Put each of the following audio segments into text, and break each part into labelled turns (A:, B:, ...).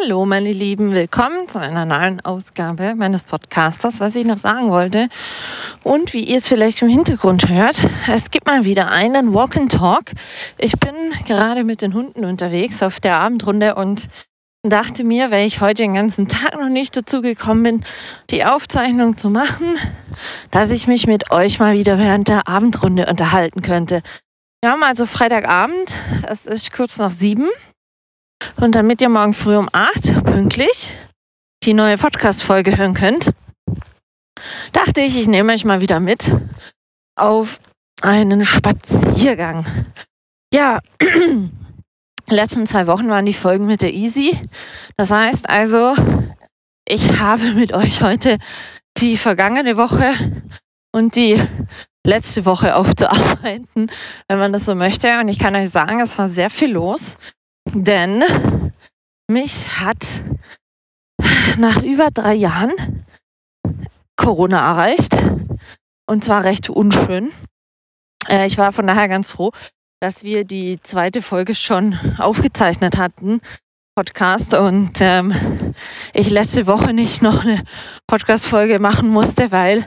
A: Hallo meine Lieben, willkommen zu einer neuen Ausgabe meines Podcasters. Was ich noch sagen wollte und wie ihr es vielleicht im Hintergrund hört, es gibt mal wieder einen Walk and Talk. Ich bin gerade mit den Hunden unterwegs auf der Abendrunde und dachte mir, weil ich heute den ganzen Tag noch nicht dazu gekommen bin, die Aufzeichnung zu machen, dass ich mich mit euch mal wieder während der Abendrunde unterhalten könnte. Wir haben also Freitagabend, es ist kurz nach sieben. Und damit ihr morgen früh um acht pünktlich die neue Podcast-Folge hören könnt, dachte ich, ich nehme euch mal wieder mit auf einen Spaziergang. Ja, letzten zwei Wochen waren die Folgen mit der Easy. Das heißt also, ich habe mit euch heute die vergangene Woche und die letzte Woche aufzuarbeiten, wenn man das so möchte. Und ich kann euch sagen, es war sehr viel los, denn mich hat nach über drei Jahren Corona erreicht. Und zwar recht unschön. Äh, ich war von daher ganz froh, dass wir die zweite Folge schon aufgezeichnet hatten, Podcast, und ähm, ich letzte Woche nicht noch eine Podcast-Folge machen musste, weil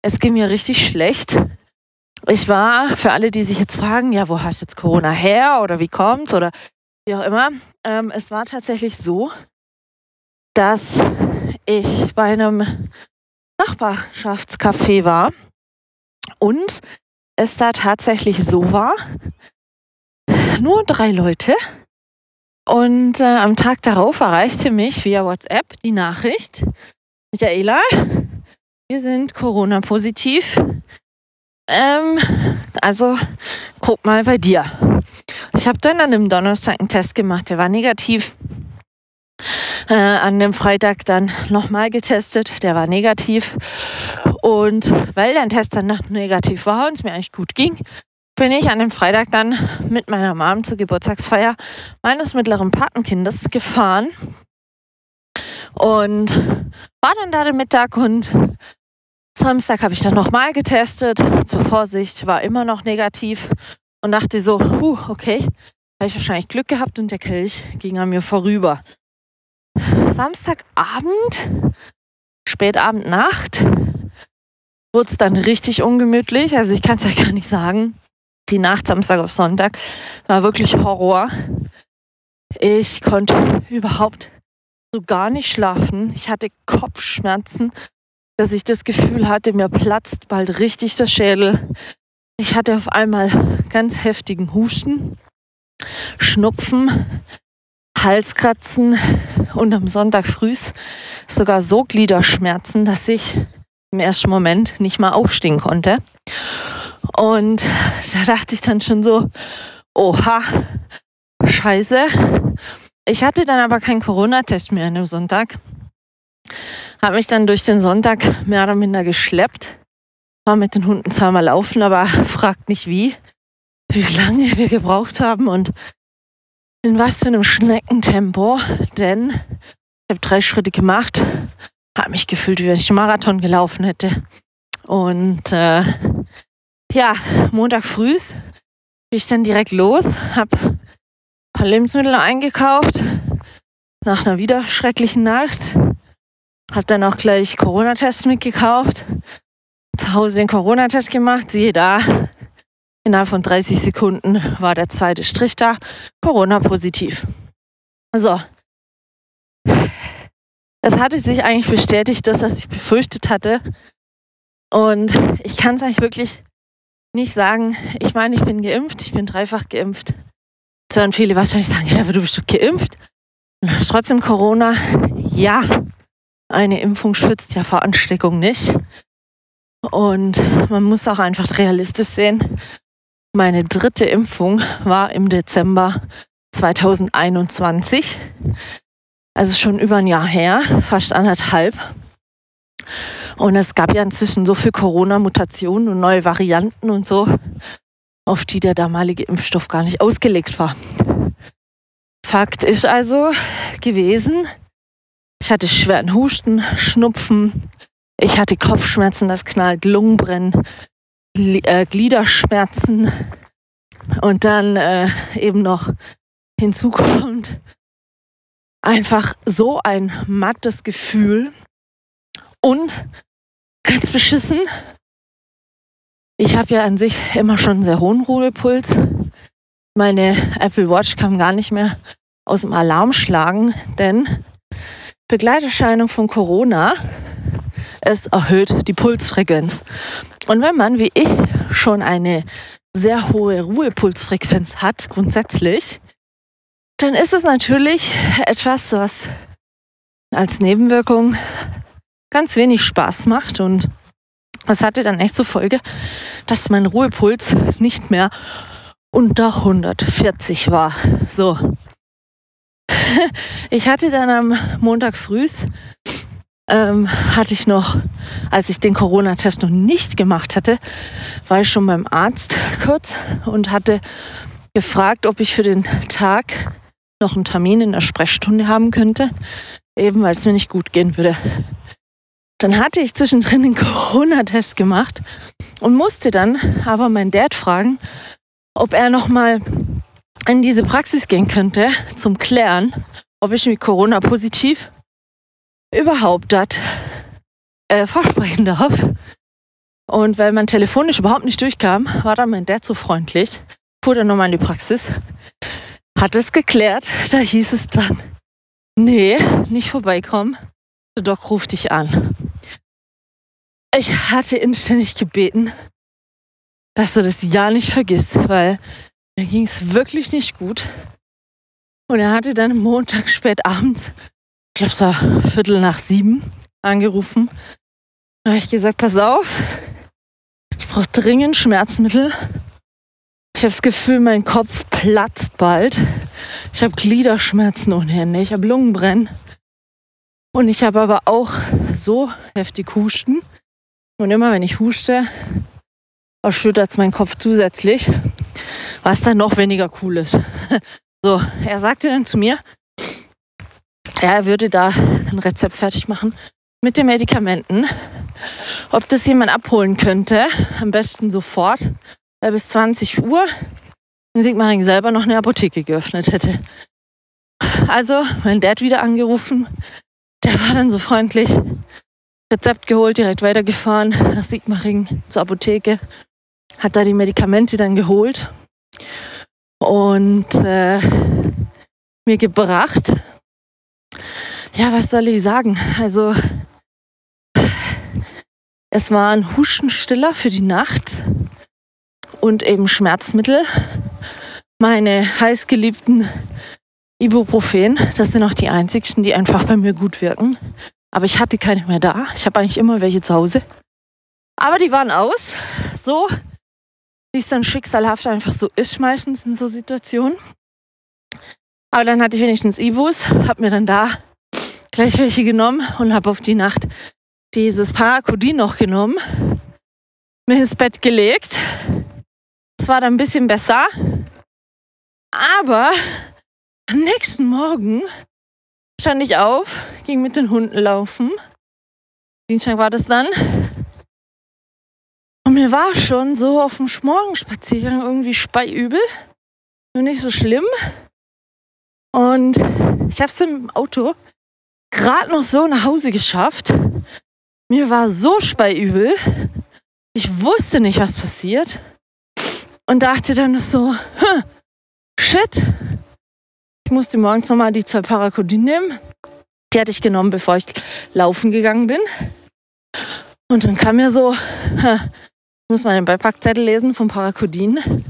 A: es ging mir richtig schlecht. Ich war, für alle, die sich jetzt fragen, ja, wo hast du jetzt Corona her oder wie kommt's oder wie auch immer, ähm, es war tatsächlich so, dass ich bei einem Nachbarschaftscafé war und es da tatsächlich so war, nur drei Leute. Und äh, am Tag darauf erreichte mich via WhatsApp die Nachricht, Michaela, wir sind Corona-positiv. Ähm, also guck mal bei dir. Ich habe dann an dem Donnerstag einen Test gemacht, der war negativ. Äh, an dem Freitag dann nochmal getestet, der war negativ. Und weil der Test dann negativ war und es mir eigentlich gut ging, bin ich an dem Freitag dann mit meiner Mom zur Geburtstagsfeier meines mittleren Patenkindes gefahren und war dann da den Mittag und Samstag habe ich dann nochmal getestet. Zur Vorsicht war immer noch negativ und dachte so, huh, okay, habe ich wahrscheinlich Glück gehabt und der Kelch ging an mir vorüber. Samstagabend, Spätabend, Nacht, wurde es dann richtig ungemütlich. Also ich kann es ja gar nicht sagen. Die Nacht Samstag auf Sonntag war wirklich Horror. Ich konnte überhaupt so gar nicht schlafen. Ich hatte Kopfschmerzen, dass ich das Gefühl hatte, mir platzt bald richtig der Schädel. Ich hatte auf einmal ganz heftigen Husten, Schnupfen, Halskratzen und am Sonntag früh sogar so Gliederschmerzen, dass ich im ersten Moment nicht mal aufstehen konnte. Und da dachte ich dann schon so, oha, scheiße. Ich hatte dann aber keinen Corona-Test mehr an dem Sonntag. Habe mich dann durch den Sonntag mehr oder minder geschleppt war mit den Hunden zweimal laufen, aber fragt nicht wie, wie lange wir gebraucht haben und in was für einem Schneckentempo, denn ich habe drei Schritte gemacht, habe mich gefühlt, wie wenn ich einen Marathon gelaufen hätte. Und äh, ja, Montag früh bin ich dann direkt los, habe ein paar Lebensmittel eingekauft, nach einer wieder schrecklichen Nacht. Habe dann auch gleich Corona-Tests mitgekauft, zu Hause den Corona-Test gemacht, siehe da, innerhalb von 30 Sekunden war der zweite Strich da, Corona-positiv. So. Es hatte sich eigentlich bestätigt, das, was ich befürchtet hatte. Und ich kann es eigentlich wirklich nicht sagen. Ich meine, ich bin geimpft, ich bin dreifach geimpft. Jetzt werden viele wahrscheinlich sagen, ja, aber du bist doch geimpft. Und hast trotzdem Corona. Ja, eine Impfung schützt ja vor Ansteckung nicht. Und man muss auch einfach realistisch sehen. Meine dritte Impfung war im Dezember 2021. Also schon über ein Jahr her, fast anderthalb. Und es gab ja inzwischen so viel Corona-Mutationen und neue Varianten und so. auf die der damalige Impfstoff gar nicht ausgelegt war. Fakt ist also gewesen, ich hatte schweren Husten, Schnupfen, ich hatte Kopfschmerzen, das knallt, Lungenbrennen, äh, Gliederschmerzen und dann äh, eben noch hinzu kommt einfach so ein mattes Gefühl und ganz beschissen. Ich habe ja an sich immer schon einen sehr hohen Ruhepuls. Meine Apple Watch kam gar nicht mehr aus dem Alarm schlagen, denn Begleiterscheinung von Corona, es erhöht die Pulsfrequenz. Und wenn man, wie ich, schon eine sehr hohe Ruhepulsfrequenz hat, grundsätzlich, dann ist es natürlich etwas, was als Nebenwirkung ganz wenig Spaß macht und es hatte dann echt zur Folge, dass mein Ruhepuls nicht mehr unter 140 war. So. Ich hatte dann am Montag früh, ähm, hatte ich noch, als ich den Corona-Test noch nicht gemacht hatte, war ich schon beim Arzt kurz und hatte gefragt, ob ich für den Tag noch einen Termin in der Sprechstunde haben könnte, eben weil es mir nicht gut gehen würde. Dann hatte ich zwischendrin den Corona-Test gemacht und musste dann aber meinen Dad fragen, ob er noch mal in diese Praxis gehen könnte zum Klären, ob ich mit Corona positiv überhaupt das äh, versprechen darf. Und weil man telefonisch überhaupt nicht durchkam, war dann mein Dad so freundlich, fuhr dann nochmal in die Praxis, hat es geklärt. Da hieß es dann, nee, nicht vorbeikommen. Der Doc ruft dich an. Ich hatte inständig gebeten, dass du das ja nicht vergisst, weil mir ging es wirklich nicht gut. Und er hatte dann Montag spät abends, glaube es war Viertel nach sieben, angerufen. Da habe ich gesagt, pass auf, ich brauche dringend Schmerzmittel. Ich habe das Gefühl, mein Kopf platzt bald. Ich habe Gliederschmerzen ohne Ende. Ich habe Lungenbrennen. Und ich habe aber auch so heftig Husten. Und immer wenn ich huste, erschüttert es meinen Kopf zusätzlich, was dann noch weniger cool ist. So, er sagte dann zu mir, er würde da ein Rezept fertig machen mit den Medikamenten, ob das jemand abholen könnte, am besten sofort, äh, bis 20 Uhr in Sigmaring selber noch eine Apotheke geöffnet hätte. Also mein Dad wieder angerufen. Der war dann so freundlich. Rezept geholt, direkt weitergefahren nach Sigmaring zur Apotheke. Hat da die Medikamente dann geholt und äh, mir gebracht. Ja, was soll ich sagen? Also es war ein Hustenstiller für die Nacht und eben Schmerzmittel. Meine heißgeliebten Ibuprofen, das sind auch die einzigsten, die einfach bei mir gut wirken. Aber ich hatte keine mehr da. Ich habe eigentlich immer welche zu Hause. Aber die waren aus. So, wie es dann schicksalhaft einfach so ist, meistens in so Situationen. Aber dann hatte ich wenigstens Ibus, habe mir dann da gleich welche genommen und habe auf die Nacht dieses Parakodin noch genommen, mir ins Bett gelegt es war dann ein bisschen besser. Aber am nächsten Morgen stand ich auf, ging mit den Hunden laufen. Dienstag war das dann. Und mir war schon so auf dem Morgenspaziergang irgendwie speiübel. Nur nicht so schlimm. Und ich habe es im Auto gerade noch so nach Hause geschafft. Mir war so speiübel. Ich wusste nicht, was passiert und dachte dann so, shit, ich musste morgens nochmal die zwei Parakodin nehmen. Die hatte ich genommen, bevor ich laufen gegangen bin. Und dann kam mir so, ich muss mal den Beipackzettel lesen vom Parakodin.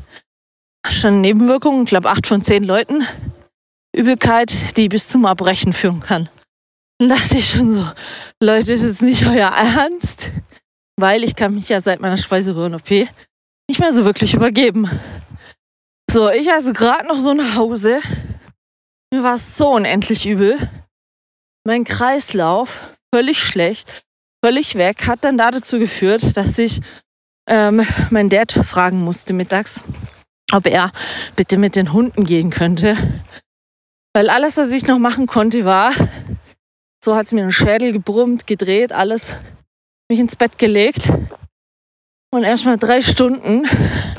A: Schon Nebenwirkungen, ich glaube acht von zehn Leuten. Übelkeit, die bis zum Erbrechen führen kann. Dann dachte ich schon so, Leute, ist jetzt nicht euer Ernst? Weil ich kann mich ja seit meiner Speiseröhren-OP nicht mehr so wirklich übergeben. So, ich also gerade noch so nach Hause. Mir war es so unendlich übel. Mein Kreislauf völlig schlecht, völlig weg, hat dann dazu geführt, dass ich ähm, meinen Dad fragen musste mittags, ob er bitte mit den Hunden gehen könnte. Weil alles, was ich noch machen konnte, war, so hat es mir den Schädel gebrummt, gedreht, alles, mich ins Bett gelegt und erstmal drei Stunden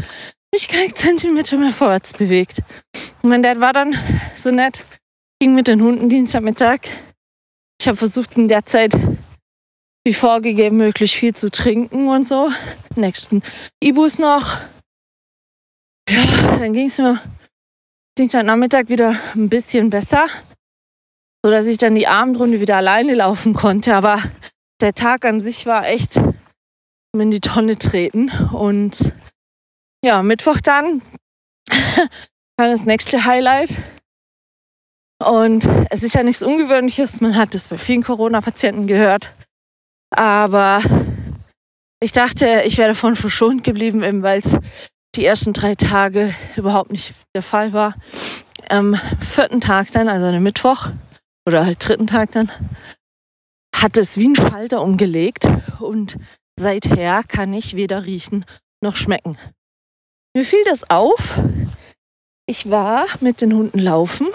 A: mich keinen Zentimeter mehr vorwärts bewegt. Und mein Dad war dann so nett, ging mit den Hunden Dienstagmittag. Ich habe versucht, in der Zeit, wie vorgegeben, möglichst viel zu trinken und so. Nächsten Ibus noch. Ja, dann ging es mir Dienstagnachmittag wieder ein bisschen besser, sodass ich dann die Abendrunde wieder alleine laufen konnte. Aber der Tag an sich war echt in die Tonne treten. Und ja, Mittwoch dann war das nächste Highlight. Und es ist ja nichts Ungewöhnliches, man hat das bei vielen Corona-Patienten gehört. Aber ich dachte, ich wäre davon verschont geblieben, eben weil es die ersten drei Tage überhaupt nicht der Fall war. Am vierten Tag dann, also am Mittwoch oder halt dritten Tag dann, hat es wie ein Schalter umgelegt und seither kann ich weder riechen noch schmecken. Mir fiel das auf. Ich war mit den Hunden laufen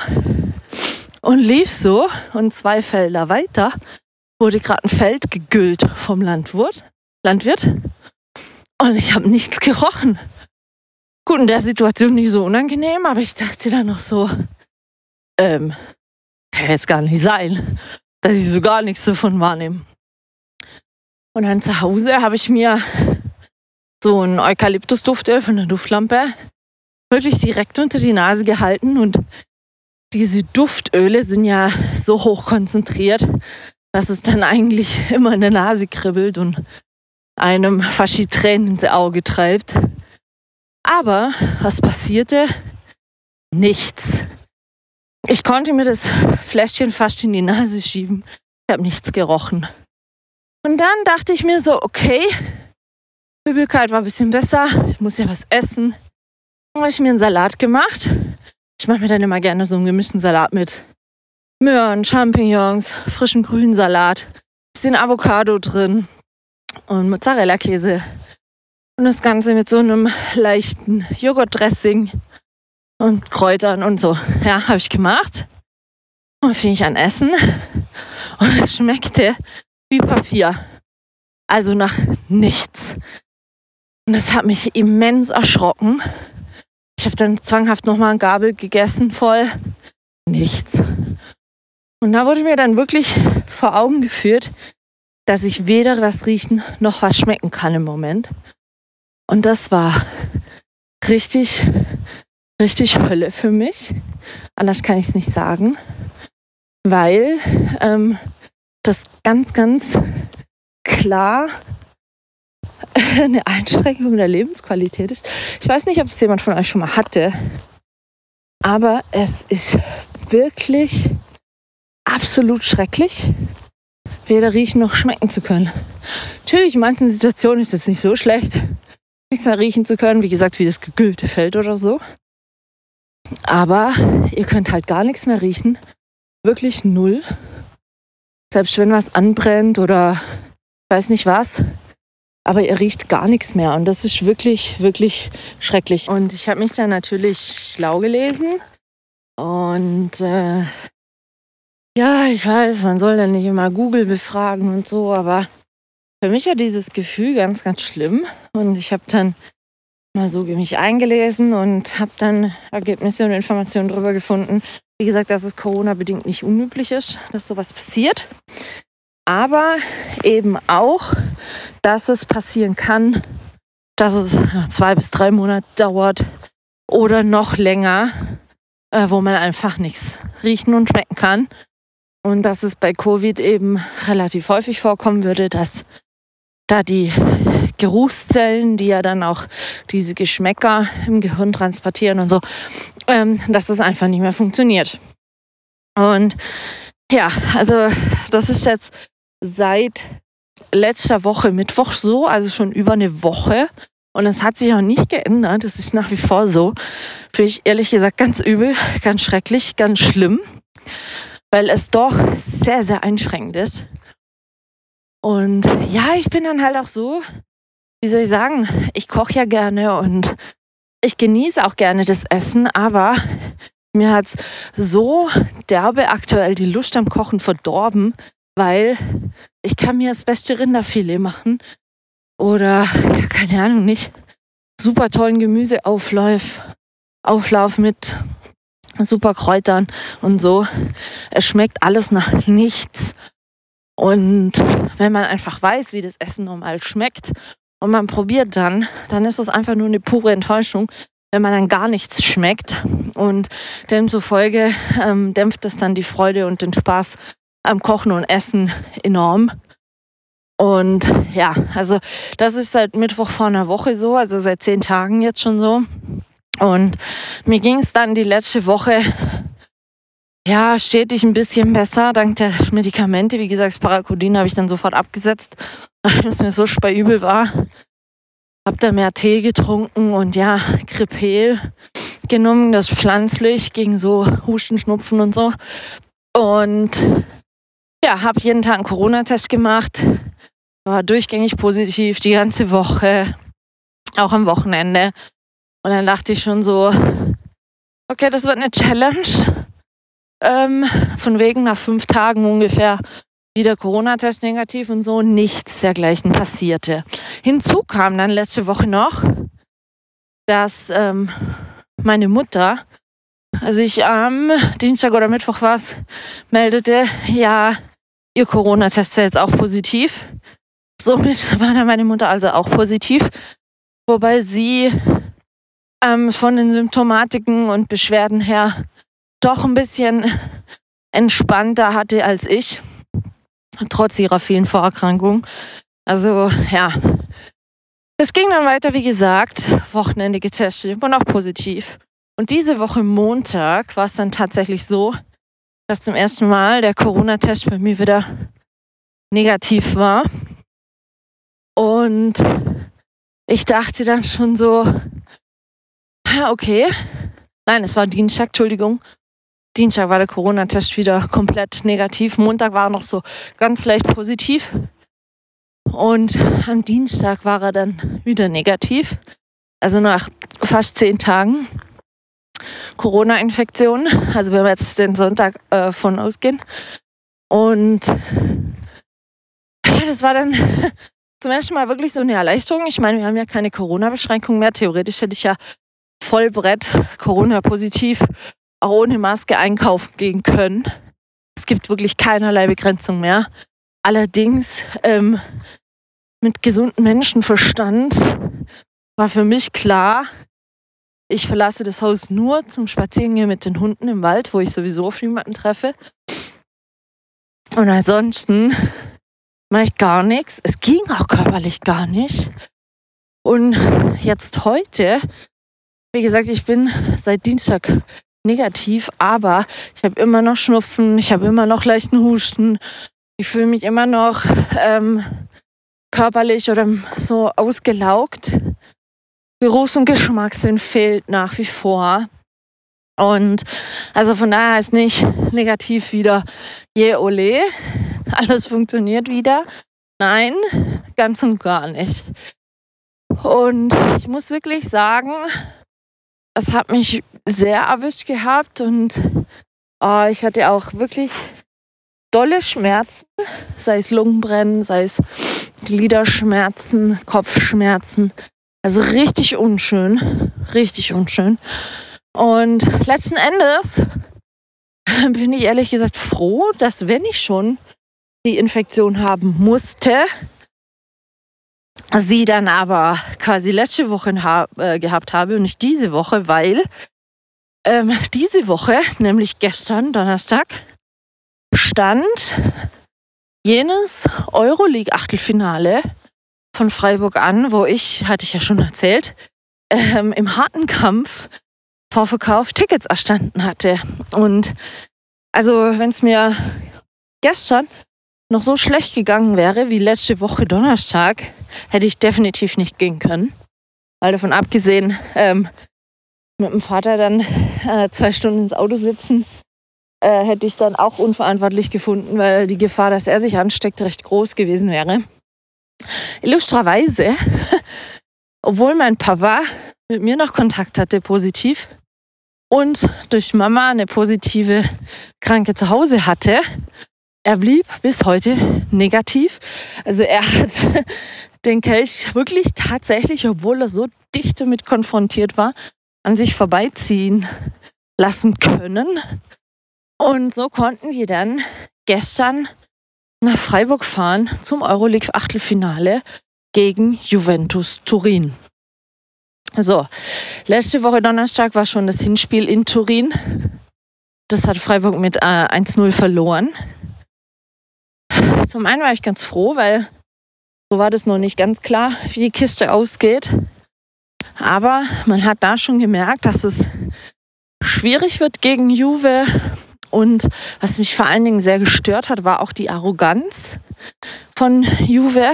A: und lief so und zwei Felder weiter wurde gerade ein Feld gegüllt vom Landwirt. Landwirt und ich habe nichts gerochen. Gut, in der Situation nicht so unangenehm, aber ich dachte dann noch so, ähm, kann jetzt gar nicht sein, dass ich so gar nichts davon wahrnehme. Und dann zu Hause habe ich mir so ein Eukalyptusduftöl von der Duftlampe wirklich direkt unter die Nase gehalten und diese Duftöle sind ja so hoch konzentriert, dass es dann eigentlich immer in der Nase kribbelt und einem fast die Tränen ins Auge treibt. Aber was passierte? Nichts. Ich konnte mir das Fläschchen fast in die Nase schieben. Ich habe nichts gerochen. Und dann dachte ich mir so, okay, Übelkeit war ein bisschen besser, ich muss ja was essen. Dann habe ich mir einen Salat gemacht. Ich mache mir dann immer gerne so einen gemischten Salat mit Möhren, Champignons, frischen Grünsalat, bisschen Avocado drin und Mozzarella-Käse. Und das Ganze mit so einem leichten Joghurtdressing und Kräutern und so. Ja, habe ich gemacht. Und fing ich an Essen. Und es schmeckte wie Papier. Also nach nichts. Und das hat mich immens erschrocken. Ich habe dann zwanghaft nochmal ein Gabel gegessen, voll. Nichts. Und da wurde mir dann wirklich vor Augen geführt, dass ich weder was riechen noch was schmecken kann im Moment. Und das war richtig, richtig Hölle für mich. Anders kann ich es nicht sagen, weil ähm, das ganz, ganz klar eine Einschränkung der Lebensqualität ist. Ich weiß nicht, ob es jemand von euch schon mal hatte, aber es ist wirklich absolut schrecklich, weder riechen noch schmecken zu können. Natürlich, in manchen Situationen ist es nicht so schlecht, nichts mehr riechen zu können, wie gesagt, wie das gegüllte Feld oder so. Aber ihr könnt halt gar nichts mehr riechen. Wirklich null. Selbst wenn was anbrennt oder weiß nicht was. Aber ihr riecht gar nichts mehr. Und das ist wirklich, wirklich schrecklich. Und ich habe mich dann natürlich schlau gelesen. Und äh, ja, ich weiß, man soll dann nicht immer Google befragen und so, aber für mich war dieses Gefühl ganz, ganz schlimm. Und ich habe dann mal so mich eingelesen und habe dann Ergebnisse und Informationen darüber gefunden. Wie gesagt, dass es Corona-bedingt nicht unüblich ist, dass sowas passiert. Aber eben auch, dass es passieren kann, dass es zwei bis drei Monate dauert oder noch länger, äh, wo man einfach nichts riechen und schmecken kann. Und dass es bei Covid eben relativ häufig vorkommen würde, dass da die Geruchszellen, die ja dann auch diese Geschmäcker im Gehirn transportieren und so, ähm, dass das einfach nicht mehr funktioniert. Und ja, also das ist jetzt seit letzter Woche Mittwoch so, also schon über eine Woche. Und es hat sich auch nicht geändert. Es ist nach wie vor so. Finde ich ehrlich gesagt ganz übel, ganz schrecklich, ganz schlimm, weil es doch sehr, sehr einschränkend ist. Und ja, ich bin dann halt auch so, wie soll ich sagen, ich koche ja gerne und ich genieße auch gerne das Essen, aber mir hat es so derbe aktuell die Lust am Kochen verdorben, weil ich kann mir das beste Rinderfilet machen oder, ja, keine Ahnung, nicht, super tollen Gemüseauflauf Auflauf mit super Kräutern und so. Es schmeckt alles nach nichts. Und wenn man einfach weiß, wie das Essen normal schmeckt und man probiert dann, dann ist es einfach nur eine pure Enttäuschung, wenn man dann gar nichts schmeckt. Und demzufolge ähm, dämpft das dann die Freude und den Spaß am Kochen und Essen enorm. Und ja, also das ist seit Mittwoch vor einer Woche so, also seit zehn Tagen jetzt schon so. Und mir ging es dann die letzte Woche ja stetig ein bisschen besser, dank der Medikamente. Wie gesagt, das Parakodin habe ich dann sofort abgesetzt, weil es mir so übel war. Hab da mehr Tee getrunken und ja, Kripel genommen, das pflanzlich gegen so Husten, Schnupfen und so. Und ja, habe jeden Tag einen Corona-Test gemacht, war durchgängig positiv die ganze Woche, auch am Wochenende. Und dann dachte ich schon so, okay, das wird eine Challenge. Ähm, von wegen nach fünf Tagen ungefähr wieder Corona-Test negativ und so, nichts dergleichen passierte. Hinzu kam dann letzte Woche noch, dass ähm, meine Mutter, als ich am Dienstag oder Mittwoch war meldete, ja, ihr Corona-Test ist jetzt auch positiv. Somit war dann meine Mutter also auch positiv, wobei sie ähm, von den Symptomatiken und Beschwerden her doch ein bisschen entspannter hatte als ich, trotz ihrer vielen Vorerkrankungen. Also ja, es ging dann weiter, wie gesagt, Wochenende getestet und auch positiv. Und diese Woche Montag war es dann tatsächlich so, dass zum ersten Mal der Corona-Test bei mir wieder negativ war. Und ich dachte dann schon so, okay. Nein, es war Dienstag, Entschuldigung. Dienstag war der Corona-Test wieder komplett negativ. Montag war er noch so ganz leicht positiv. Und am Dienstag war er dann wieder negativ. Also nach fast zehn Tagen Corona-Infektion. Also wenn wir jetzt den Sonntag äh, von ausgehen. Und das war dann zum ersten Mal wirklich so eine Erleichterung. Ich meine, wir haben ja keine Corona-Beschränkung mehr. Theoretisch hätte ich ja Vollbrett, Corona-positiv, auch ohne Maske einkaufen gehen können. Es gibt wirklich keinerlei Begrenzung mehr. Allerdings ähm, mit gesundem Menschenverstand war für mich klar, ich verlasse das Haus nur zum Spazierengehen mit den Hunden im Wald, wo ich sowieso auf niemanden treffe. Und ansonsten mache ich gar nichts. Es ging auch körperlich gar nicht. Und jetzt heute wie gesagt, ich bin seit Dienstag negativ, aber ich habe immer noch Schnupfen, ich habe immer noch leichten Husten, ich fühle mich immer noch ähm, körperlich oder so ausgelaugt. Geruchs- und Geschmackssinn fehlt nach wie vor. Und also von daher ist nicht negativ wieder, je ole, alles funktioniert wieder. Nein, ganz und gar nicht. Und ich muss wirklich sagen, es hat mich sehr erwischt gehabt und oh, ich hatte auch wirklich dolle Schmerzen, sei es Lungenbrennen, sei es Gliederschmerzen, Kopfschmerzen. Also richtig unschön, richtig unschön. Und letzten Endes bin ich ehrlich gesagt froh, dass wenn ich schon die Infektion haben musste, sie dann aber quasi letzte Woche äh, gehabt habe und nicht diese Woche, weil ähm, diese Woche, nämlich gestern, Donnerstag, stand jenes Euroleague-Achtelfinale von Freiburg an, wo ich, hatte ich ja schon erzählt, ähm, im harten Kampf vor Verkauf Tickets erstanden hatte. Und also, wenn es mir gestern noch so schlecht gegangen wäre wie letzte Woche Donnerstag, hätte ich definitiv nicht gehen können. Weil davon abgesehen, ähm, mit dem Vater dann äh, zwei Stunden ins Auto sitzen, äh, hätte ich dann auch unverantwortlich gefunden, weil die Gefahr, dass er sich ansteckt, recht groß gewesen wäre. Illustrerweise, obwohl mein Papa mit mir noch Kontakt hatte, positiv, und durch Mama eine positive Kranke zu Hause hatte, er blieb bis heute negativ. Also er hat den Kelch wirklich tatsächlich, obwohl er so dicht damit konfrontiert war, an sich vorbeiziehen lassen können. Und so konnten wir dann gestern nach Freiburg fahren zum Euroleague Achtelfinale gegen Juventus Turin. So, letzte Woche Donnerstag war schon das Hinspiel in Turin. Das hat Freiburg mit äh, 1-0 verloren. Zum einen war ich ganz froh, weil so war das noch nicht ganz klar, wie die Kiste ausgeht. Aber man hat da schon gemerkt, dass es schwierig wird gegen Juve. Und was mich vor allen Dingen sehr gestört hat, war auch die Arroganz von Juve.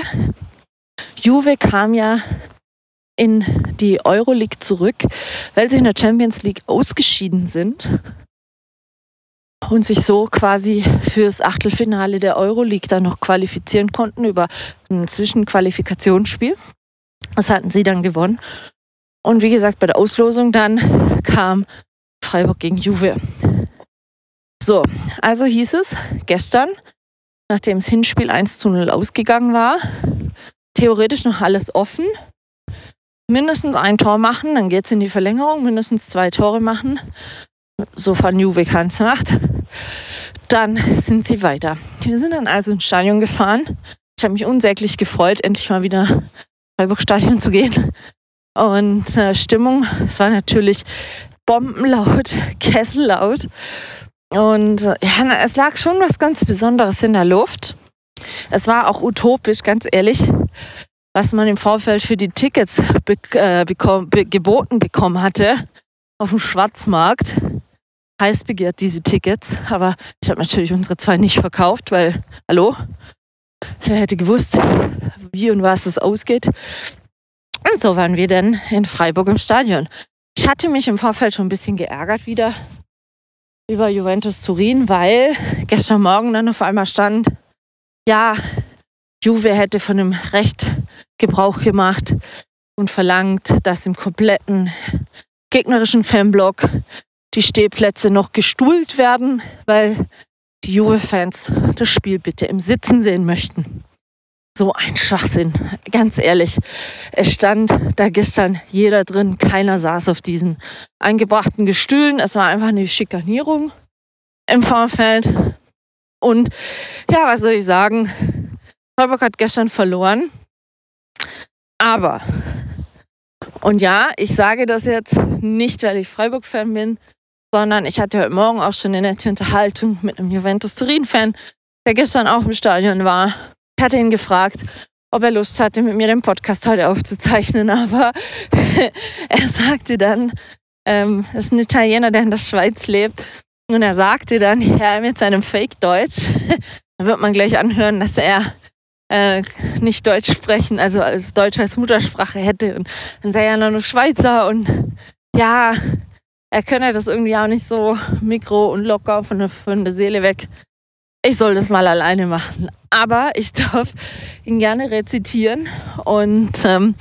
A: Juve kam ja in die Euroleague zurück, weil sie in der Champions League ausgeschieden sind und sich so quasi fürs Achtelfinale der Euroleague dann noch qualifizieren konnten über ein Zwischenqualifikationsspiel. Das hatten sie dann gewonnen. Und wie gesagt, bei der Auslosung dann kam Freiburg gegen Juve. So, also hieß es gestern, nachdem das Hinspiel 1 zu 0 ausgegangen war, theoretisch noch alles offen. Mindestens ein Tor machen, dann geht es in die Verlängerung, mindestens zwei Tore machen, sofern Juve keins macht. Dann sind sie weiter. Wir sind dann also ins Stadion gefahren. Ich habe mich unsäglich gefreut, endlich mal wieder Freiburg Stadion zu gehen. Und äh, Stimmung, es war natürlich bombenlaut, kessellaut. Und äh, ja, es lag schon was ganz Besonderes in der Luft. Es war auch utopisch, ganz ehrlich, was man im Vorfeld für die Tickets be äh, be geboten bekommen hatte auf dem Schwarzmarkt. Heiß begehrt diese Tickets, aber ich habe natürlich unsere zwei nicht verkauft, weil, hallo, wer hätte gewusst, wie und was es ausgeht. Und so waren wir dann in Freiburg im Stadion. Ich hatte mich im Vorfeld schon ein bisschen geärgert wieder über Juventus Turin, weil gestern Morgen dann auf einmal stand, ja, Juve hätte von dem Recht Gebrauch gemacht und verlangt, dass im kompletten gegnerischen Fanblock die Stehplätze noch gestuhlt werden, weil die Juve-Fans das Spiel bitte im Sitzen sehen möchten. So ein Schwachsinn, ganz ehrlich. Es stand da gestern jeder drin, keiner saß auf diesen eingebrachten Gestühlen. Es war einfach eine Schikanierung im Vorfeld. Und ja, was soll ich sagen? Freiburg hat gestern verloren. Aber, und ja, ich sage das jetzt nicht, weil ich Freiburg-Fan bin, sondern ich hatte heute Morgen auch schon eine nette Unterhaltung mit einem Juventus Turin-Fan, der gestern auch im Stadion war. Ich hatte ihn gefragt, ob er Lust hatte, mit mir den Podcast heute aufzuzeichnen, aber er sagte dann, ähm, das ist ein Italiener, der in der Schweiz lebt, und er sagte dann, ja, mit seinem Fake-Deutsch, da wird man gleich anhören, dass er äh, nicht Deutsch sprechen, also als Deutsch als Muttersprache hätte. Und dann sei er nur Schweizer und ja, er könne das irgendwie auch nicht so mikro und locker von der, von der Seele weg. Ich soll das mal alleine machen. Aber ich darf ihn gerne rezitieren. Und ähm,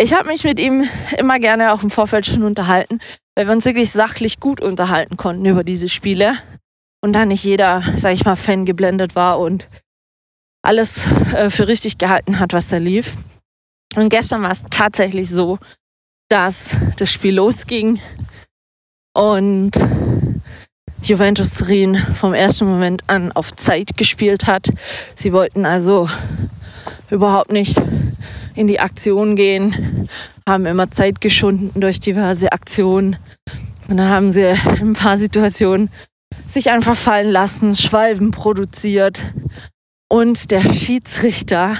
A: ich habe mich mit ihm immer gerne auch im Vorfeld schon unterhalten, weil wir uns wirklich sachlich gut unterhalten konnten über diese Spiele. Und da nicht jeder, sag ich mal, Fan geblendet war und alles äh, für richtig gehalten hat, was da lief. Und gestern war es tatsächlich so, dass das Spiel losging und Juventus Turin vom ersten Moment an auf Zeit gespielt hat. Sie wollten also überhaupt nicht in die Aktion gehen, haben immer Zeit geschunden durch diverse Aktionen. Und dann haben sie in ein paar Situationen sich einfach fallen lassen, Schwalben produziert. Und der Schiedsrichter,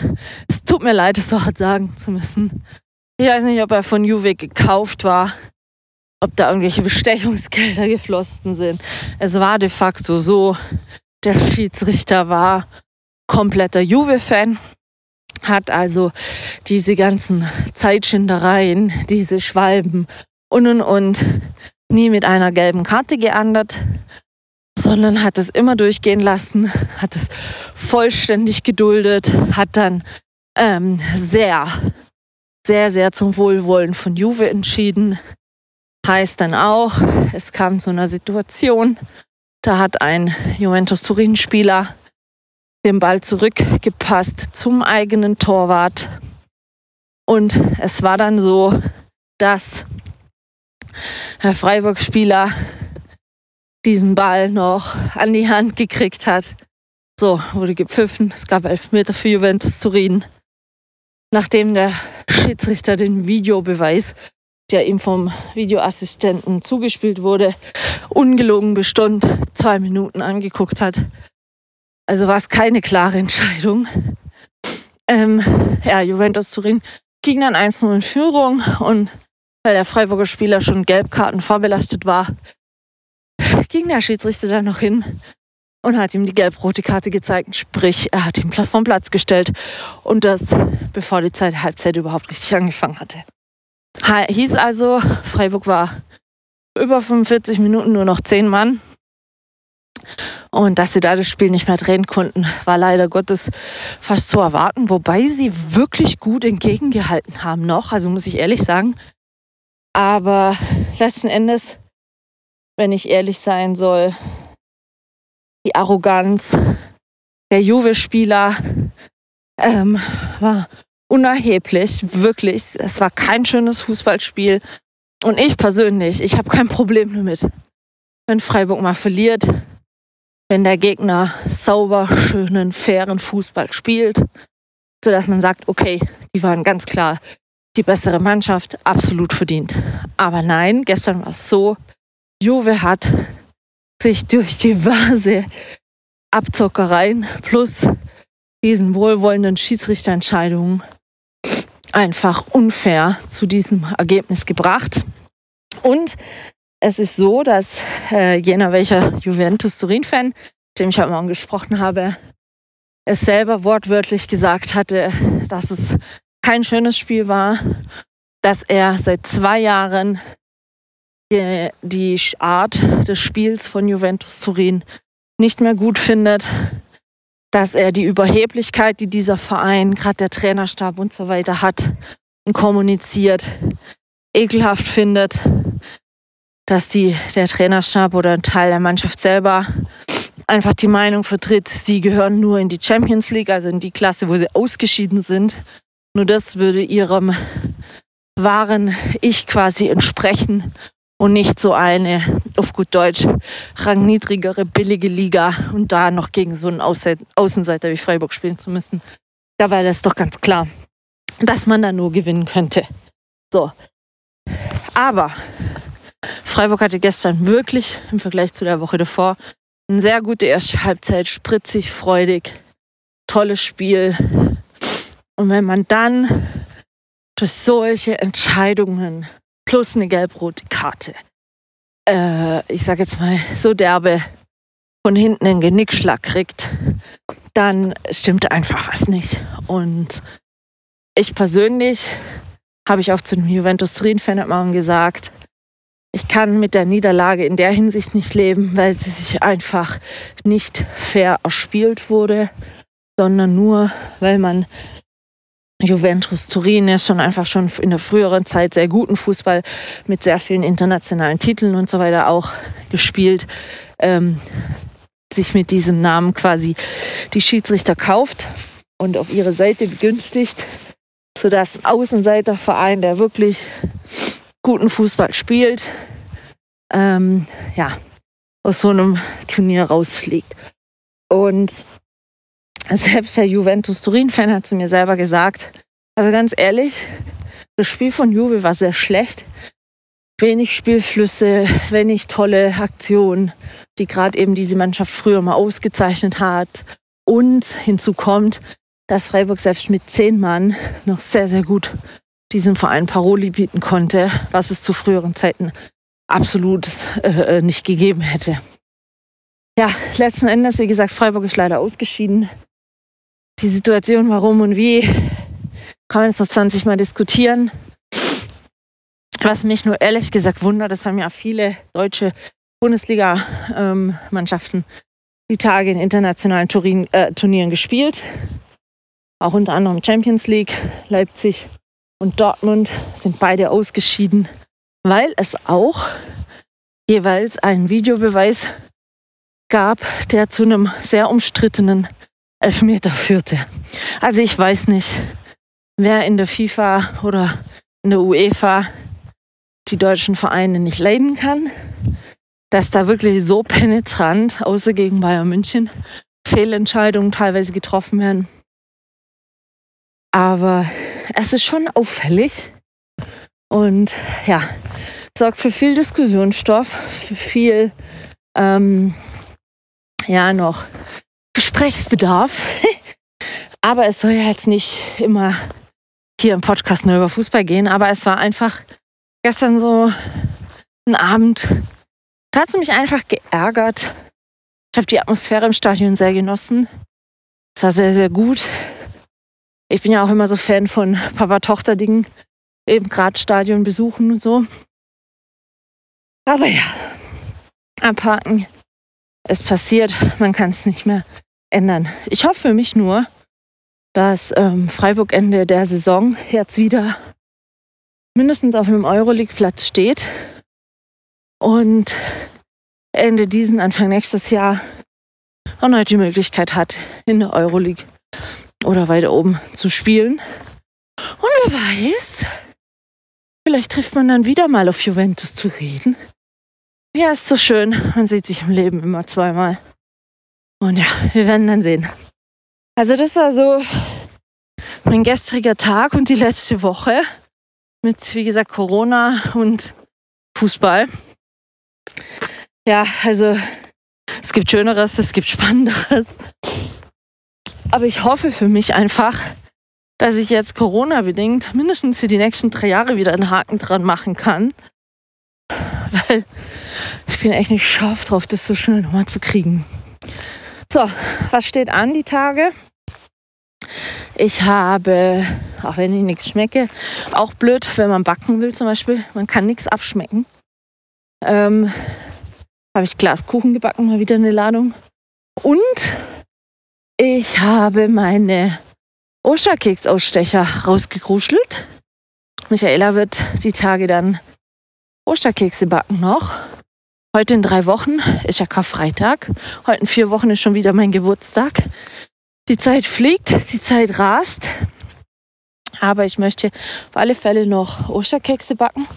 A: es tut mir leid, es so hart sagen zu müssen. Ich weiß nicht, ob er von Juve gekauft war ob da irgendwelche Bestechungsgelder geflossen sind. Es war de facto so, der Schiedsrichter war kompletter Juve-Fan, hat also diese ganzen Zeitschindereien, diese Schwalben und und und nie mit einer gelben Karte geahndet, sondern hat es immer durchgehen lassen, hat es vollständig geduldet, hat dann ähm, sehr sehr, sehr zum Wohlwollen von Juve entschieden. Heißt dann auch, es kam zu einer Situation, da hat ein Juventus Turin-Spieler den Ball zurückgepasst zum eigenen Torwart. Und es war dann so, dass Herr Freiburg-Spieler diesen Ball noch an die Hand gekriegt hat. So, wurde gepfiffen. Es gab elf Meter für Juventus Turin. Nachdem der Schiedsrichter den Videobeweis, der ihm vom Videoassistenten zugespielt wurde, ungelogen bestimmt zwei Minuten angeguckt hat. Also war es keine klare Entscheidung. Ähm, ja, Juventus Turin ging dann 1-0 in Führung und weil der Freiburger Spieler schon Gelbkarten vorbelastet war, ging der Schiedsrichter dann noch hin und hat ihm die gelb-rote Karte gezeigt. Sprich, er hat ihn vom Platz gestellt und das bevor die Zeit Halbzeit überhaupt richtig angefangen hatte. Hieß also, Freiburg war über 45 Minuten nur noch 10 Mann. Und dass sie da das Spiel nicht mehr drehen konnten, war leider Gottes fast zu erwarten, wobei sie wirklich gut entgegengehalten haben noch, also muss ich ehrlich sagen. Aber letzten Endes, wenn ich ehrlich sein soll, die Arroganz der Juve-Spieler ähm, war unerheblich, wirklich. Es war kein schönes Fußballspiel. Und ich persönlich, ich habe kein Problem damit, wenn Freiburg mal verliert, wenn der Gegner sauber, schönen, fairen Fußball spielt, sodass man sagt, okay, die waren ganz klar die bessere Mannschaft, absolut verdient. Aber nein, gestern war es so, Juve hat sich durch diverse Abzockereien plus diesen wohlwollenden Schiedsrichterentscheidungen einfach unfair zu diesem Ergebnis gebracht. Und es ist so, dass äh, jener welcher Juventus Turin-Fan, mit dem ich heute Morgen gesprochen habe, es selber wortwörtlich gesagt hatte, dass es kein schönes Spiel war, dass er seit zwei Jahren die, die Art des Spiels von Juventus Turin nicht mehr gut findet, dass er die Überheblichkeit, die dieser Verein, gerade der Trainerstab und so weiter hat und kommuniziert, ekelhaft findet, dass die, der Trainerstab oder ein Teil der Mannschaft selber einfach die Meinung vertritt, sie gehören nur in die Champions League, also in die Klasse, wo sie ausgeschieden sind. Nur das würde ihrem wahren Ich quasi entsprechen und nicht so eine, auf gut Deutsch, rangniedrigere, billige Liga und da noch gegen so einen Außenseiter wie Freiburg spielen zu müssen. Da war das doch ganz klar, dass man da nur gewinnen könnte. So. Aber Freiburg hatte gestern wirklich im Vergleich zu der Woche davor eine sehr gute erste Halbzeit, spritzig, freudig, tolles Spiel, und wenn man dann durch solche Entscheidungen plus eine gelb-rote Karte, äh, ich sage jetzt mal so derbe, von hinten einen Genickschlag kriegt, dann stimmt einfach was nicht. Und ich persönlich habe ich auch zu dem Juventus Turin-Fan mal gesagt, ich kann mit der Niederlage in der Hinsicht nicht leben, weil sie sich einfach nicht fair erspielt wurde, sondern nur, weil man Juventus Turin ist schon einfach schon in der früheren Zeit sehr guten Fußball mit sehr vielen internationalen Titeln und so weiter auch gespielt. Ähm, sich mit diesem Namen quasi die Schiedsrichter kauft und auf ihre Seite begünstigt, sodass ein Außenseiterverein, der wirklich guten Fußball spielt, ähm, ja, aus so einem Turnier rausfliegt. Und selbst der Juventus Turin-Fan hat zu mir selber gesagt, also ganz ehrlich, das Spiel von Juve war sehr schlecht. Wenig Spielflüsse, wenig tolle Aktionen, die gerade eben diese Mannschaft früher mal ausgezeichnet hat. Und hinzu kommt, dass Freiburg selbst mit zehn Mann noch sehr, sehr gut diesem Verein Paroli bieten konnte, was es zu früheren Zeiten absolut äh, nicht gegeben hätte. Ja, letzten Endes, wie gesagt, Freiburg ist leider ausgeschieden die Situation, warum und wie, kann man jetzt noch 20 Mal diskutieren. Was mich nur ehrlich gesagt wundert, das haben ja viele deutsche Bundesliga-Mannschaften ähm, die Tage in internationalen Turin, äh, Turnieren gespielt. Auch unter anderem Champions League, Leipzig und Dortmund sind beide ausgeschieden, weil es auch jeweils einen Videobeweis gab, der zu einem sehr umstrittenen Elfmeter führte. Also ich weiß nicht, wer in der FIFA oder in der UEFA die deutschen Vereine nicht leiden kann, dass da wirklich so penetrant, außer gegen Bayern München, Fehlentscheidungen teilweise getroffen werden. Aber es ist schon auffällig und ja, sorgt für viel Diskussionsstoff, für viel ähm, ja noch Gesprächsbedarf. aber es soll ja jetzt nicht immer hier im Podcast nur über Fußball gehen, aber es war einfach gestern so ein Abend, da hat es mich einfach geärgert. Ich habe die Atmosphäre im Stadion sehr genossen. Es war sehr, sehr gut. Ich bin ja auch immer so Fan von Papa-Tochter-Dingen, eben gerade Stadion besuchen und so. Aber ja, abhaken. Es passiert, man kann es nicht mehr ändern. Ich hoffe für mich nur, dass ähm, Freiburg Ende der Saison jetzt wieder mindestens auf einem Euroleague-Platz steht und Ende diesen, Anfang nächstes Jahr erneut die Möglichkeit hat, in der Euroleague oder weiter oben zu spielen. Und wer weiß, vielleicht trifft man dann wieder mal auf Juventus zu reden. Ja, ist so schön. Man sieht sich im Leben immer zweimal. Und ja, wir werden dann sehen. Also das war so mein gestriger Tag und die letzte Woche mit, wie gesagt, Corona und Fußball. Ja, also es gibt Schöneres, es gibt Spannenderes. Aber ich hoffe für mich einfach, dass ich jetzt Corona-bedingt mindestens für die nächsten drei Jahre wieder einen Haken dran machen kann. Weil ich bin echt nicht scharf drauf, das so schnell nochmal zu kriegen. So, was steht an die Tage? Ich habe, auch wenn ich nichts schmecke, auch blöd, wenn man backen will zum Beispiel, man kann nichts abschmecken. Ähm, habe ich Glaskuchen gebacken, mal wieder eine Ladung. Und ich habe meine Osterkeksausstecher rausgekruschelt. Michaela wird die Tage dann Osterkekse backen noch. Heute in drei Wochen ist ja Karfreitag. Heute in vier Wochen ist schon wieder mein Geburtstag. Die Zeit fliegt, die Zeit rast. Aber ich möchte auf alle Fälle noch Osterkekse backen.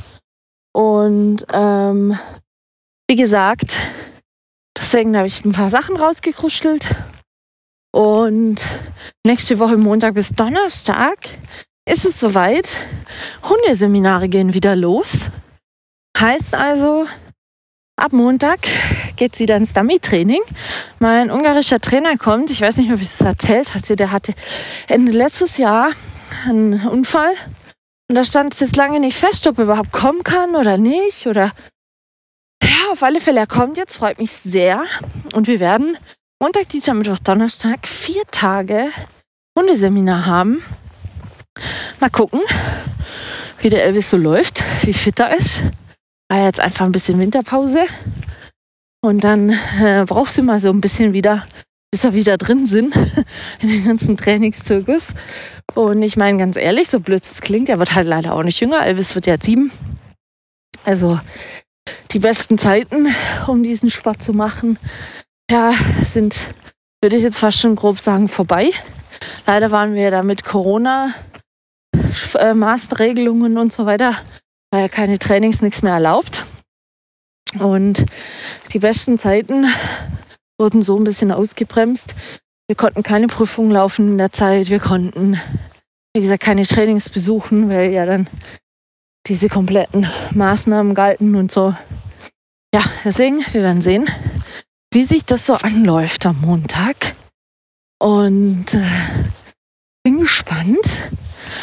A: Und ähm, wie gesagt, deswegen habe ich ein paar Sachen rausgekruschelt. Und nächste Woche Montag bis Donnerstag ist es soweit. Hundeseminare gehen wieder los. Heißt also, ab Montag geht es wieder ins Dummy-Training. Mein ungarischer Trainer kommt. Ich weiß nicht, ob ich es erzählt hatte. Der hatte Ende letztes Jahr einen Unfall. Und da stand es jetzt lange nicht fest, ob er überhaupt kommen kann oder nicht. Oder ja, auf alle Fälle, er kommt jetzt, freut mich sehr. Und wir werden Montag, Dienstag, Mittwoch, Donnerstag vier Tage Hundeseminar haben. Mal gucken, wie der Elvis so läuft, wie fit er ist. War jetzt einfach ein bisschen Winterpause. Und dann äh, brauchst du mal so ein bisschen wieder, bis wir wieder drin sind in den ganzen Trainingszirkus. Und ich meine ganz ehrlich, so blöd es klingt, er wird halt leider auch nicht jünger. Elvis wird ja sieben. Also die besten Zeiten, um diesen Sport zu machen, ja, sind, würde ich jetzt fast schon grob sagen, vorbei. Leider waren wir da mit Corona, äh, und so weiter, war ja keine Trainings, nichts mehr erlaubt. Und die besten Zeiten wurden so ein bisschen ausgebremst. Wir konnten keine Prüfungen laufen in der Zeit. Wir konnten, wie gesagt, keine Trainings besuchen, weil ja dann diese kompletten Maßnahmen galten und so. Ja, deswegen, wir werden sehen, wie sich das so anläuft am Montag. Und äh, bin gespannt.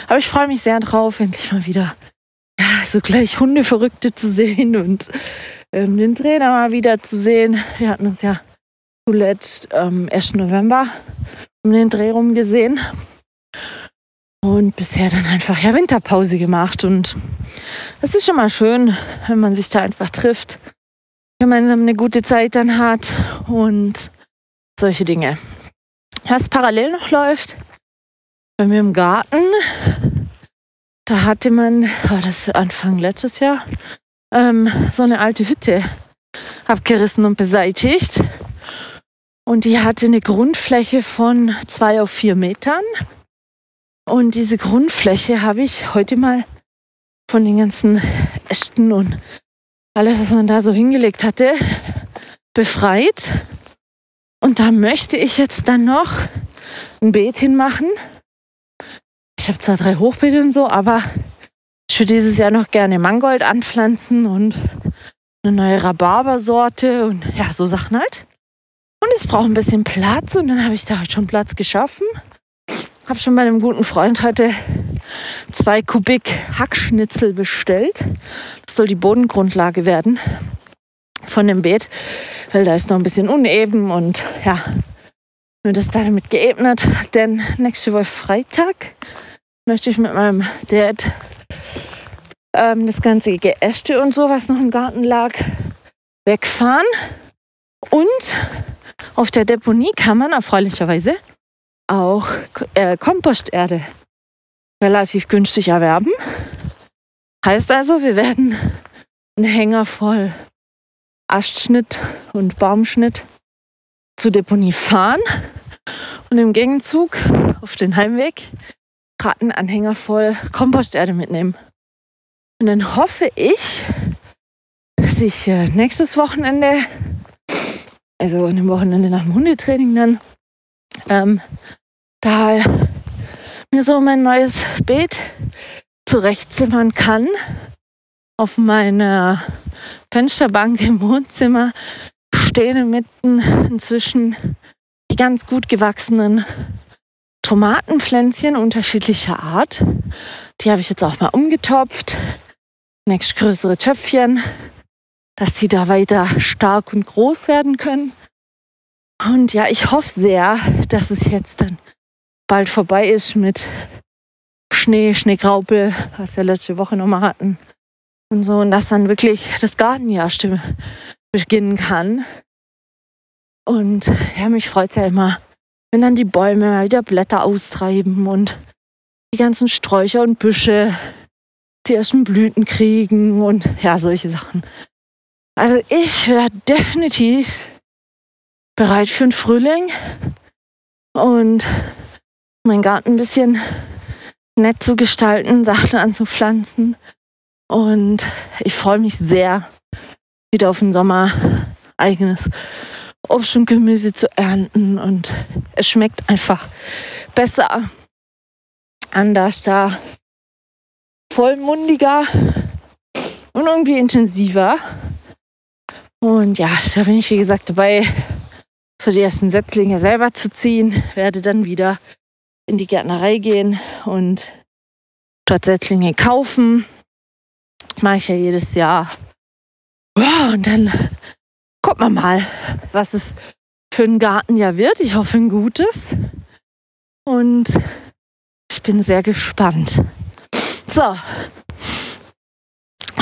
A: Aber ich freue mich sehr drauf, endlich mal wieder ja, so gleich Hundeverrückte zu sehen und ähm, den Trainer mal wieder zu sehen. Wir hatten uns ja zuletzt ähm, 1. November um den Dreh rum gesehen. Und bisher dann einfach ja Winterpause gemacht. Und es ist schon mal schön, wenn man sich da einfach trifft, gemeinsam eine gute Zeit dann hat und solche Dinge. Was parallel noch läuft, bei mir im Garten Da hatte man, war das Anfang letztes Jahr, ähm, so eine alte Hütte abgerissen und beseitigt. Und die hatte eine Grundfläche von zwei auf vier Metern. Und diese Grundfläche habe ich heute mal von den ganzen Ästen und alles, was man da so hingelegt hatte, befreit. Und da möchte ich jetzt dann noch ein Beet hinmachen. Ich habe zwar drei Hochbeete und so, aber ich würde dieses Jahr noch gerne Mangold anpflanzen und eine neue Rhabarbersorte und ja, so Sachen halt. Und es braucht ein bisschen Platz und dann habe ich da halt schon Platz geschaffen. Habe schon bei einem guten Freund heute zwei Kubik Hackschnitzel bestellt. Das soll die Bodengrundlage werden von dem Beet, weil da ist noch ein bisschen uneben und ja, nur das damit geebnet. Denn nächste Woche Freitag möchte ich mit meinem Dad ähm, das ganze Geäste und so, was noch im Garten lag, wegfahren. Und auf der Deponie kann man erfreulicherweise auch äh, Komposterde relativ günstig erwerben. Heißt also, wir werden einen Hänger voll Astschnitt und Baumschnitt zur Deponie fahren und im Gegenzug auf den Heimweg gerade einen Anhänger voll Komposterde mitnehmen. Und dann hoffe ich, dass ich äh, nächstes Wochenende, also an dem Wochenende nach dem Hundetraining dann, ähm, da mir so mein neues Beet zurechtzimmern kann. Auf meiner Fensterbank im Wohnzimmer stehen mitten inzwischen die ganz gut gewachsenen Tomatenpflänzchen unterschiedlicher Art. Die habe ich jetzt auch mal umgetopft. Nächst größere Töpfchen, dass sie da weiter stark und groß werden können. Und ja, ich hoffe sehr, dass es jetzt dann bald vorbei ist mit Schnee, Schneegraupel, was wir letzte Woche nochmal hatten. Und so, und dass dann wirklich das Gartenjahr beginnen kann. Und ja, mich freut es ja immer, wenn dann die Bäume wieder Blätter austreiben und die ganzen Sträucher und Büsche die ersten Blüten kriegen und ja, solche Sachen. Also ich wäre definitiv bereit für einen Frühling und meinen Garten ein bisschen nett zu gestalten, Sachen anzupflanzen. Und ich freue mich sehr, wieder auf den Sommer eigenes Obst und Gemüse zu ernten. Und es schmeckt einfach besser, anders da, vollmundiger und irgendwie intensiver. Und ja, da bin ich, wie gesagt, dabei, so die ersten Setzlinge selber zu ziehen, werde dann wieder in die Gärtnerei gehen und dort Setzlinge kaufen. Mache ich ja jedes Jahr. Ja, und dann gucken wir mal, was es für ein Gartenjahr wird. Ich hoffe ein gutes. Und ich bin sehr gespannt. So,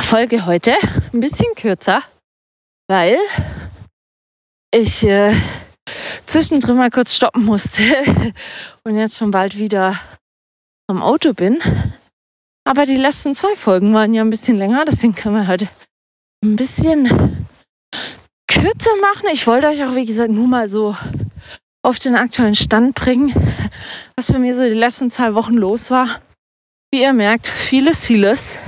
A: Folge heute ein bisschen kürzer, weil ich äh, zwischendrin mal kurz stoppen musste und jetzt schon bald wieder am Auto bin. Aber die letzten zwei Folgen waren ja ein bisschen länger, deswegen können wir heute ein bisschen kürzer machen. Ich wollte euch auch, wie gesagt, nur mal so auf den aktuellen Stand bringen, was bei mir so die letzten zwei Wochen los war. Wie ihr merkt, vieles, vieles.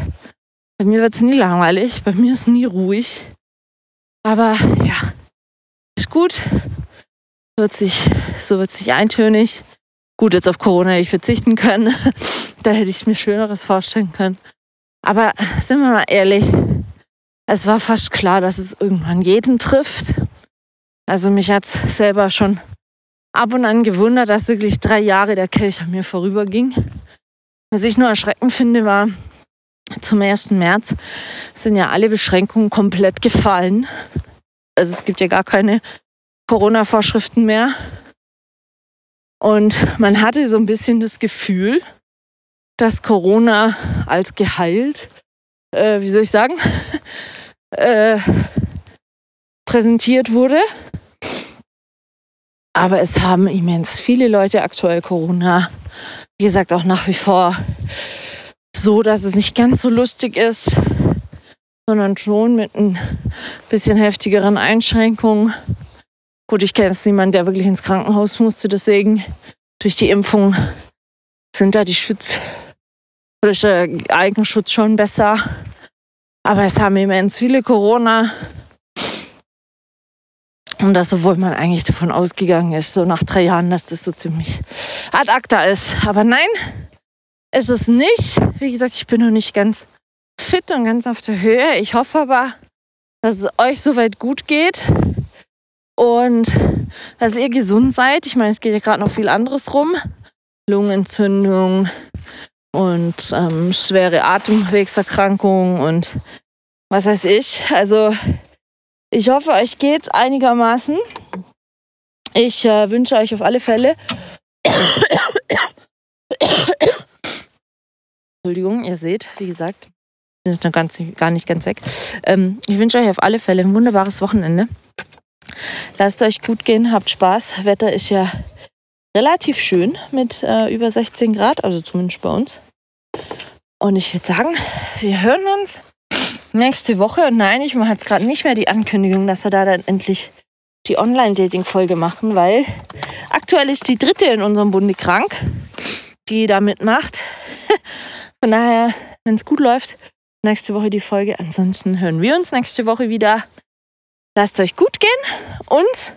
A: Bei mir wird es nie langweilig, bei mir ist nie ruhig. Aber ja, ist gut. Wird sich, so wird sich eintönig. Gut, jetzt auf Corona hätte ich verzichten können. da hätte ich mir Schöneres vorstellen können. Aber sind wir mal ehrlich, es war fast klar, dass es irgendwann jeden trifft. Also mich hat es selber schon ab und an gewundert, dass wirklich drei Jahre der Kelch an mir vorüberging. Was ich nur erschreckend finde, war, zum 1. März sind ja alle Beschränkungen komplett gefallen. Also es gibt ja gar keine Corona-Vorschriften mehr. Und man hatte so ein bisschen das Gefühl, dass Corona als geheilt, äh, wie soll ich sagen, äh, präsentiert wurde. Aber es haben immens viele Leute aktuell Corona. Wie gesagt, auch nach wie vor so, dass es nicht ganz so lustig ist, sondern schon mit ein bisschen heftigeren Einschränkungen. Gut, ich kenne jetzt niemanden, der wirklich ins Krankenhaus musste, deswegen durch die Impfung sind da die Schutz oder der Eigenschutz schon besser. Aber es haben immens viele Corona. Und das, obwohl man eigentlich davon ausgegangen ist, so nach drei Jahren, dass das so ziemlich ad acta ist. Aber nein, ist es nicht. Wie gesagt, ich bin noch nicht ganz fit und ganz auf der Höhe. Ich hoffe aber, dass es euch soweit gut geht und dass ihr gesund seid. Ich meine, es geht ja gerade noch viel anderes rum. Lungenentzündung und ähm, schwere Atemwegserkrankungen und was weiß ich. Also ich hoffe, euch geht's einigermaßen. Ich äh, wünsche euch auf alle Fälle. Entschuldigung, ihr seht, wie gesagt, ist noch ganz, gar nicht ganz weg. Ähm, ich wünsche euch auf alle Fälle ein wunderbares Wochenende. Lasst euch gut gehen, habt Spaß. Wetter ist ja relativ schön mit äh, über 16 Grad, also zumindest bei uns. Und ich würde sagen, wir hören uns nächste Woche. Und nein, ich mache jetzt gerade nicht mehr die Ankündigung, dass wir da dann endlich die Online-Dating-Folge machen, weil aktuell ist die dritte in unserem Bunde krank, die da mitmacht. Von daher, wenn es gut läuft, nächste Woche die Folge. Ansonsten hören wir uns nächste Woche wieder. Lasst euch gut gehen und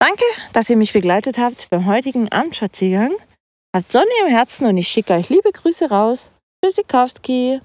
A: danke, dass ihr mich begleitet habt beim heutigen Abendspaziergang. Habt Sonne im Herzen und ich schicke euch liebe Grüße raus. Жезікавський.